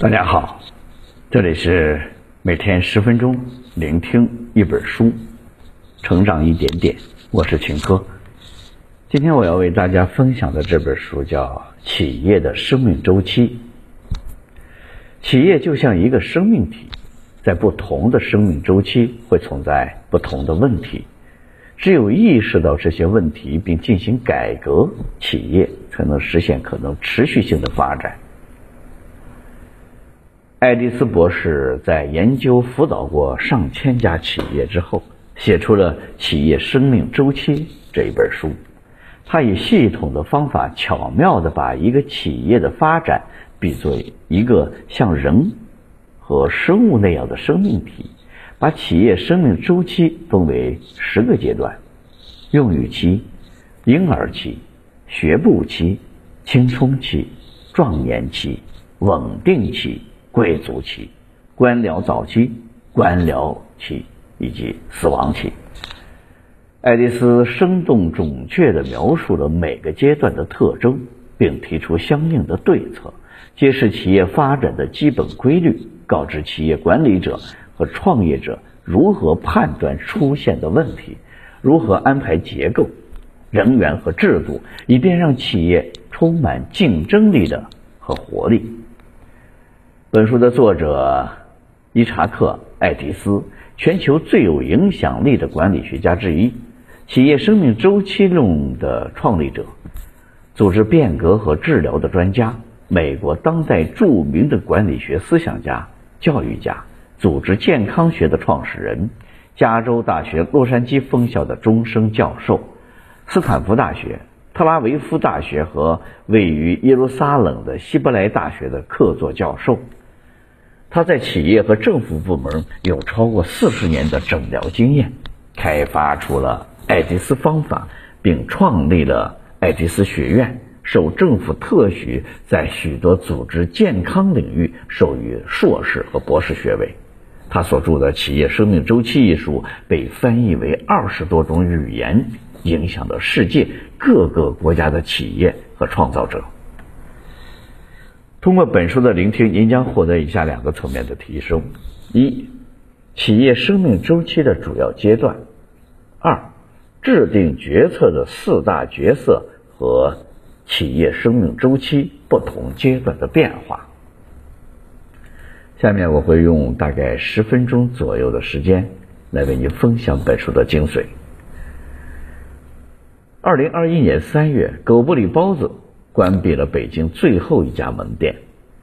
大家好，这里是每天十分钟聆听一本书，成长一点点。我是秦科。今天我要为大家分享的这本书叫《企业的生命周期》。企业就像一个生命体，在不同的生命周期会存在不同的问题。只有意识到这些问题并进行改革，企业才能实现可能持续性的发展。爱丽丝博士在研究辅导过上千家企业之后，写出了《企业生命周期》这一本书。他以系统的方法，巧妙地把一个企业的发展比作一个像人和生物那样的生命体，把企业生命周期分为十个阶段：孕育期、婴儿期、学步期、青春期、壮年期、稳定期。贵族期、官僚早期、官僚期以及死亡期。爱丽丝生动准确地描述了每个阶段的特征，并提出相应的对策，揭示企业发展的基本规律，告知企业管理者和创业者如何判断出现的问题，如何安排结构、人员和制度，以便让企业充满竞争力的和活力。本书的作者伊查克·艾迪斯，全球最有影响力的管理学家之一，企业生命周期论的创立者，组织变革和治疗的专家，美国当代著名的管理学思想家、教育家，组织健康学的创始人，加州大学洛杉矶分校的终身教授，斯坦福大学。特拉维夫大学和位于耶路撒冷的希伯来大学的客座教授，他在企业和政府部门有超过四十年的诊疗经验，开发出了爱迪斯方法，并创立了爱迪斯学院，受政府特许在许多组织健康领域授予硕士和博士学位。他所著的《企业生命周期》一书被翻译为二十多种语言。影响了世界各个国家的企业和创造者。通过本书的聆听，您将获得以下两个层面的提升：一、企业生命周期的主要阶段；二、制定决策的四大角色和企业生命周期不同阶段的变化。下面我会用大概十分钟左右的时间来为您分享本书的精髓。二零二一年三月，狗不理包子关闭了北京最后一家门店，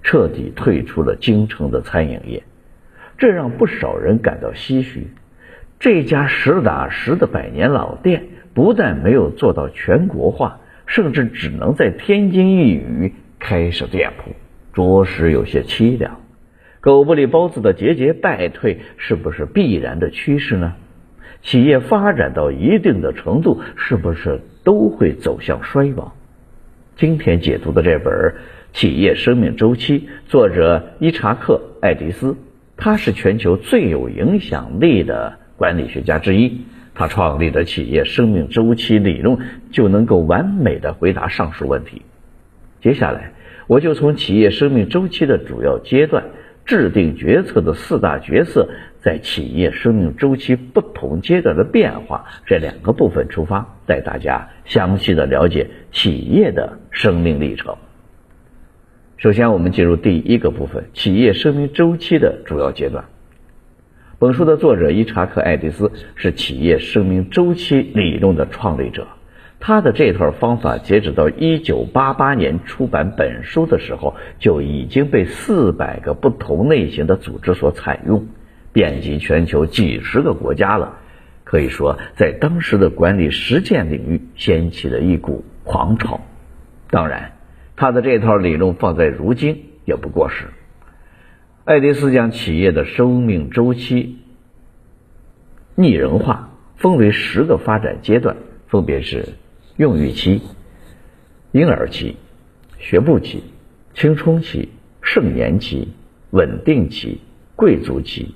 彻底退出了京城的餐饮业，这让不少人感到唏嘘。这家实打实的百年老店，不但没有做到全国化，甚至只能在天津一隅开设店铺，着实有些凄凉。狗不理包子的节节败退，是不是必然的趋势呢？企业发展到一定的程度，是不是都会走向衰亡？今天解读的这本《企业生命周期》，作者伊查克·爱迪斯，他是全球最有影响力的管理学家之一。他创立的企业生命周期理论，就能够完美的回答上述问题。接下来，我就从企业生命周期的主要阶段。制定决策的四大角色，在企业生命周期不同阶段的变化这两个部分出发，带大家详细的了解企业的生命历程。首先，我们进入第一个部分：企业生命周期的主要阶段。本书的作者伊查克·爱迪斯是企业生命周期理论的创立者。他的这套方法，截止到一九八八年出版本书的时候，就已经被四百个不同类型的组织所采用，遍及全球几十个国家了。可以说，在当时的管理实践领域掀起了一股狂潮。当然，他的这套理论放在如今也不过时。爱迪斯将企业的生命周期拟人化，分为十个发展阶段，分别是。孕育期、婴儿期、学步期、青春期、盛年期、稳定期、贵族期、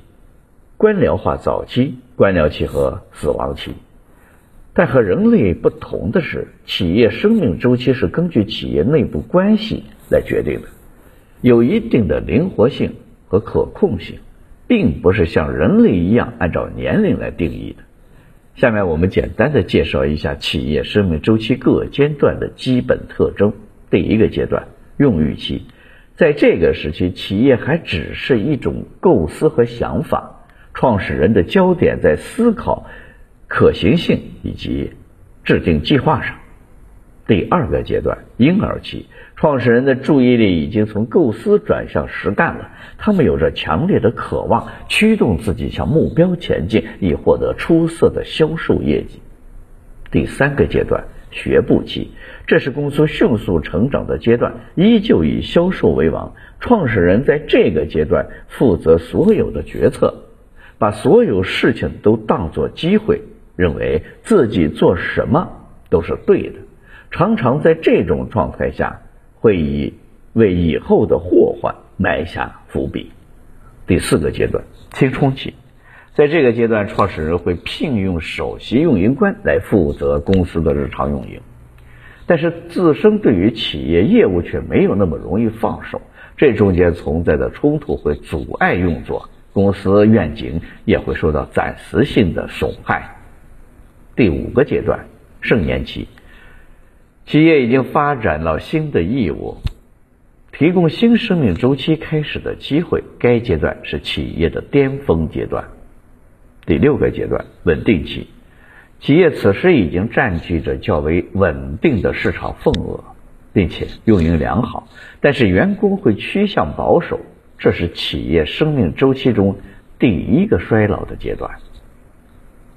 官僚化早期、官僚期和死亡期。但和人类不同的是，企业生命周期是根据企业内部关系来决定的。有一定的灵活性和可控性，并不是像人类一样按照年龄来定义的。下面我们简单的介绍一下企业生命周期各阶段的基本特征。第一个阶段，用育期，在这个时期，企业还只是一种构思和想法，创始人的焦点在思考可行性以及制定计划上。第二个阶段，婴儿期，创始人的注意力已经从构思转向实干了。他们有着强烈的渴望，驱动自己向目标前进，以获得出色的销售业绩。第三个阶段，学步期，这是公司迅速成长的阶段，依旧以销售为王。创始人在这个阶段负责所有的决策，把所有事情都当作机会，认为自己做什么都是对的。常常在这种状态下，会以为以后的祸患埋下伏笔。第四个阶段，青春期，在这个阶段，创始人会聘用首席运营官来负责公司的日常运营，但是自身对于企业业务却没有那么容易放手，这中间存在的冲突会阻碍运作，公司愿景也会受到暂时性的损害。第五个阶段，盛年期。企业已经发展了新的业务，提供新生命周期开始的机会。该阶段是企业的巅峰阶段。第六个阶段，稳定期，企业此时已经占据着较为稳定的市场份额，并且运营良好，但是员工会趋向保守，这是企业生命周期中第一个衰老的阶段。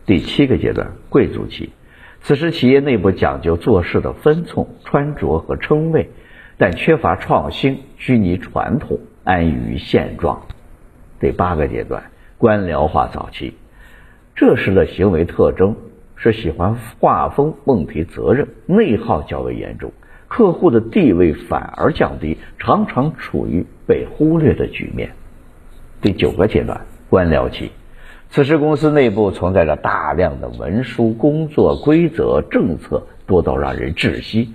第七个阶段，贵族期。此时，企业内部讲究做事的分寸、穿着和称谓，但缺乏创新，拘泥传统，安于现状。第八个阶段，官僚化早期，这时的行为特征是喜欢划分问题责任，内耗较为严重，客户的地位反而降低，常常处于被忽略的局面。第九个阶段，官僚期。此时，公司内部存在着大量的文书、工作规则、政策，多到让人窒息。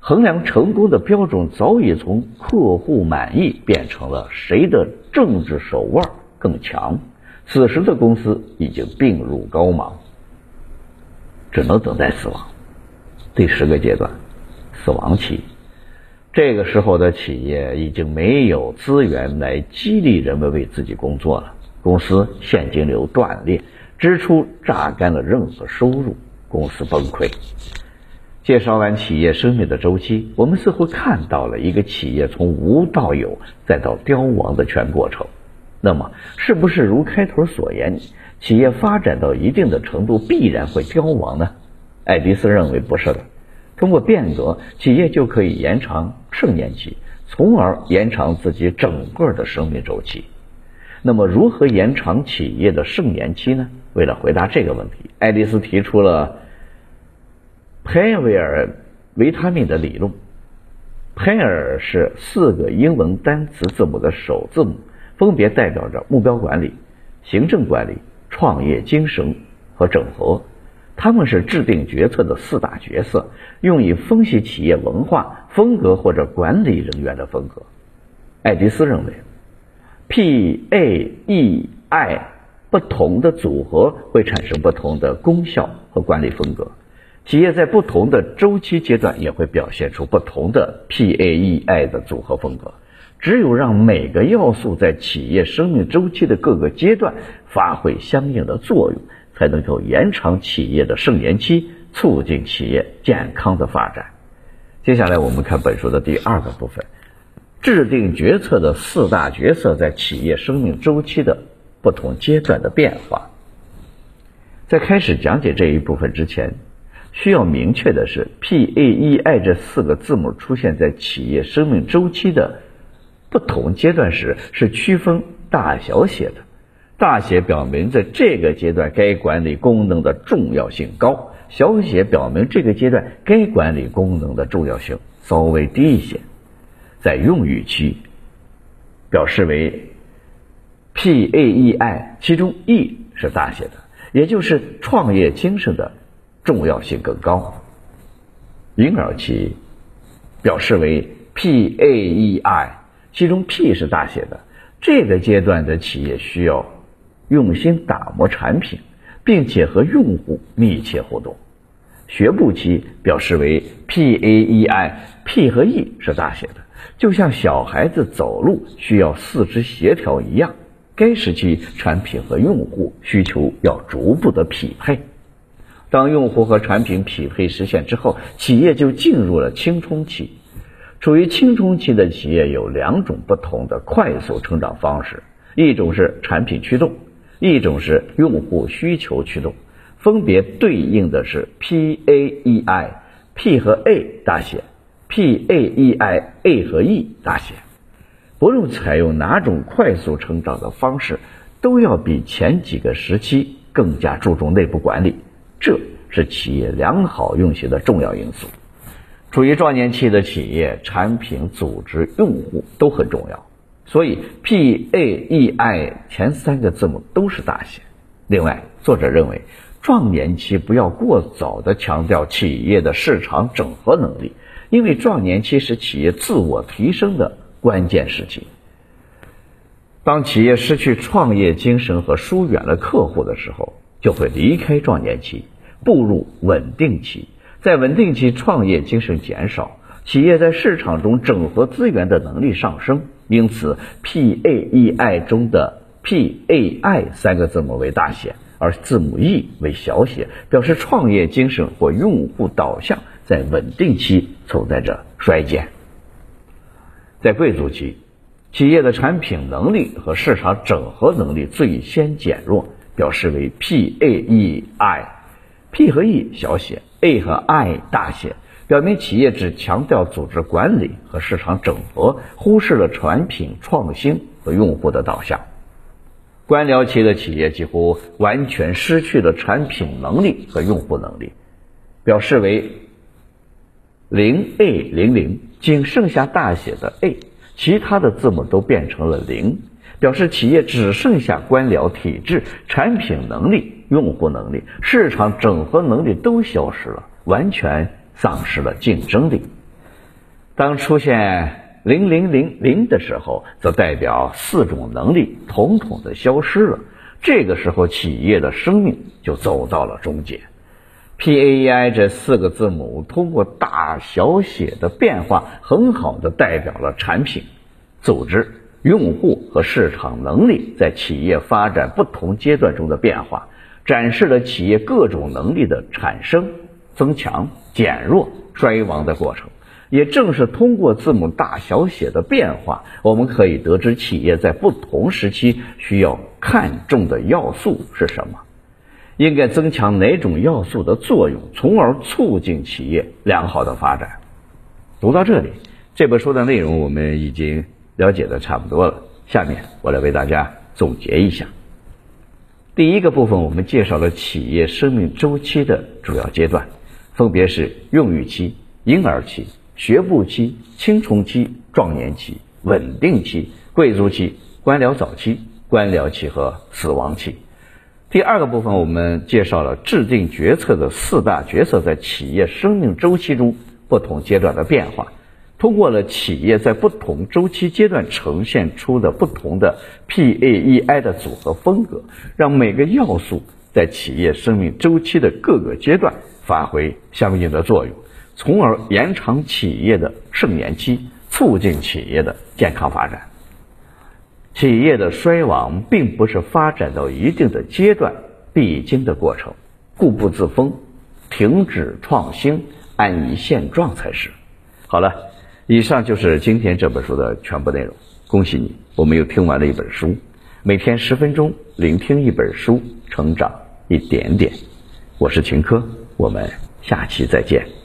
衡量成功的标准早已从客户满意变成了谁的政治手腕更强。此时的公司已经病入膏肓，只能等待死亡。第十个阶段，死亡期。这个时候的企业已经没有资源来激励人们为自己工作了。公司现金流断裂，支出榨干了任何收入，公司崩溃。介绍完企业生命的周期，我们似乎看到了一个企业从无到有再到凋亡的全过程。那么，是不是如开头所言，企业发展到一定的程度必然会凋亡呢？爱迪斯认为不是的。通过变革，企业就可以延长盛年期，从而延长自己整个的生命周期。那么，如何延长企业的盛年期呢？为了回答这个问题，爱丽丝提出了佩维尔维他命的理论。佩尔是四个英文单词字母的首字母，分别代表着目标管理、行政管理、创业精神和整合。他们是制定决策的四大角色，用以分析企业文化风格或者管理人员的风格。爱迪斯认为。P A E I 不同的组合会产生不同的功效和管理风格。企业在不同的周期阶段也会表现出不同的 P A E I 的组合风格。只有让每个要素在企业生命周期的各个阶段发挥相应的作用，才能够延长企业的盛年期，促进企业健康的发展。接下来我们看本书的第二个部分。制定决策的四大角色在企业生命周期的不同阶段的变化。在开始讲解这一部分之前，需要明确的是，P A E I 这四个字母出现在企业生命周期的不同阶段时，是区分大小写的。大写表明在这个阶段该管理功能的重要性高，小写表明这个阶段该管理功能的重要性稍微低一些。在用语区，表示为 P A E I，其中 E 是大写的，也就是创业精神的重要性更高。婴儿期表示为 P A E I，其中 P 是大写的。这个阶段的企业需要用心打磨产品，并且和用户密切互动。学步期表示为 P A E I，P 和 E 是大写的，就像小孩子走路需要四肢协调一样。该时期产品和用户需求要逐步的匹配。当用户和产品匹配实现之后，企业就进入了青春期。处于青春期的企业有两种不同的快速成长方式，一种是产品驱动，一种是用户需求驱动。分别对应的是 P A E I，P 和 A 大写，P A E I，A 和 E 大写。不论采用哪种快速成长的方式，都要比前几个时期更加注重内部管理，这是企业良好运行的重要因素。处于壮年期的企业，产品、组织、用户都很重要，所以 P A E I 前三个字母都是大写。另外，作者认为。壮年期不要过早的强调企业的市场整合能力，因为壮年期是企业自我提升的关键时期。当企业失去创业精神和疏远了客户的时候，就会离开壮年期，步入稳定期。在稳定期，创业精神减少，企业在市场中整合资源的能力上升，因此 P A E I 中的 P A I 三个字母为大写。而字母 E 为小写，表示创业精神或用户导向在稳定期存在着衰减。在贵族期，企业的产品能力和市场整合能力最先减弱，表示为 P A E I，P 和 E 小写，A 和 I 大写，表明企业只强调组织管理和市场整合，忽视了产品创新和用户的导向。官僚期的企业几乎完全失去了产品能力和用户能力，表示为零 A 零零，仅剩下大写的 A，其他的字母都变成了零，表示企业只剩下官僚体制，产品能力、用户能力、市场整合能力都消失了，完全丧失了竞争力。当出现。零零零零的时候，则代表四种能力统统的消失了。这个时候，企业的生命就走到了终结。P A E I 这四个字母通过大小写的变化，很好的代表了产品、组织、用户和市场能力在企业发展不同阶段中的变化，展示了企业各种能力的产生、增强、减弱、衰亡的过程。也正是通过字母大小写的变化，我们可以得知企业在不同时期需要看重的要素是什么，应该增强哪种要素的作用，从而促进企业良好的发展。读到这里，这本书的内容我们已经了解的差不多了。下面我来为大家总结一下。第一个部分，我们介绍了企业生命周期的主要阶段，分别是孕育期、婴儿期。学步期、青春期、壮年期、稳定期、贵族期、官僚早期、官僚期和死亡期。第二个部分，我们介绍了制定决策的四大角色在企业生命周期中不同阶段的变化，通过了企业在不同周期阶段呈现出的不同的 P A E I 的组合风格，让每个要素在企业生命周期的各个阶段发挥相应的作用。从而延长企业的盛年期，促进企业的健康发展。企业的衰亡并不是发展到一定的阶段必经的过程，固步自封、停止创新、安于现状才是。好了，以上就是今天这本书的全部内容。恭喜你，我们又听完了一本书。每天十分钟，聆听一本书，成长一点点。我是秦科，我们下期再见。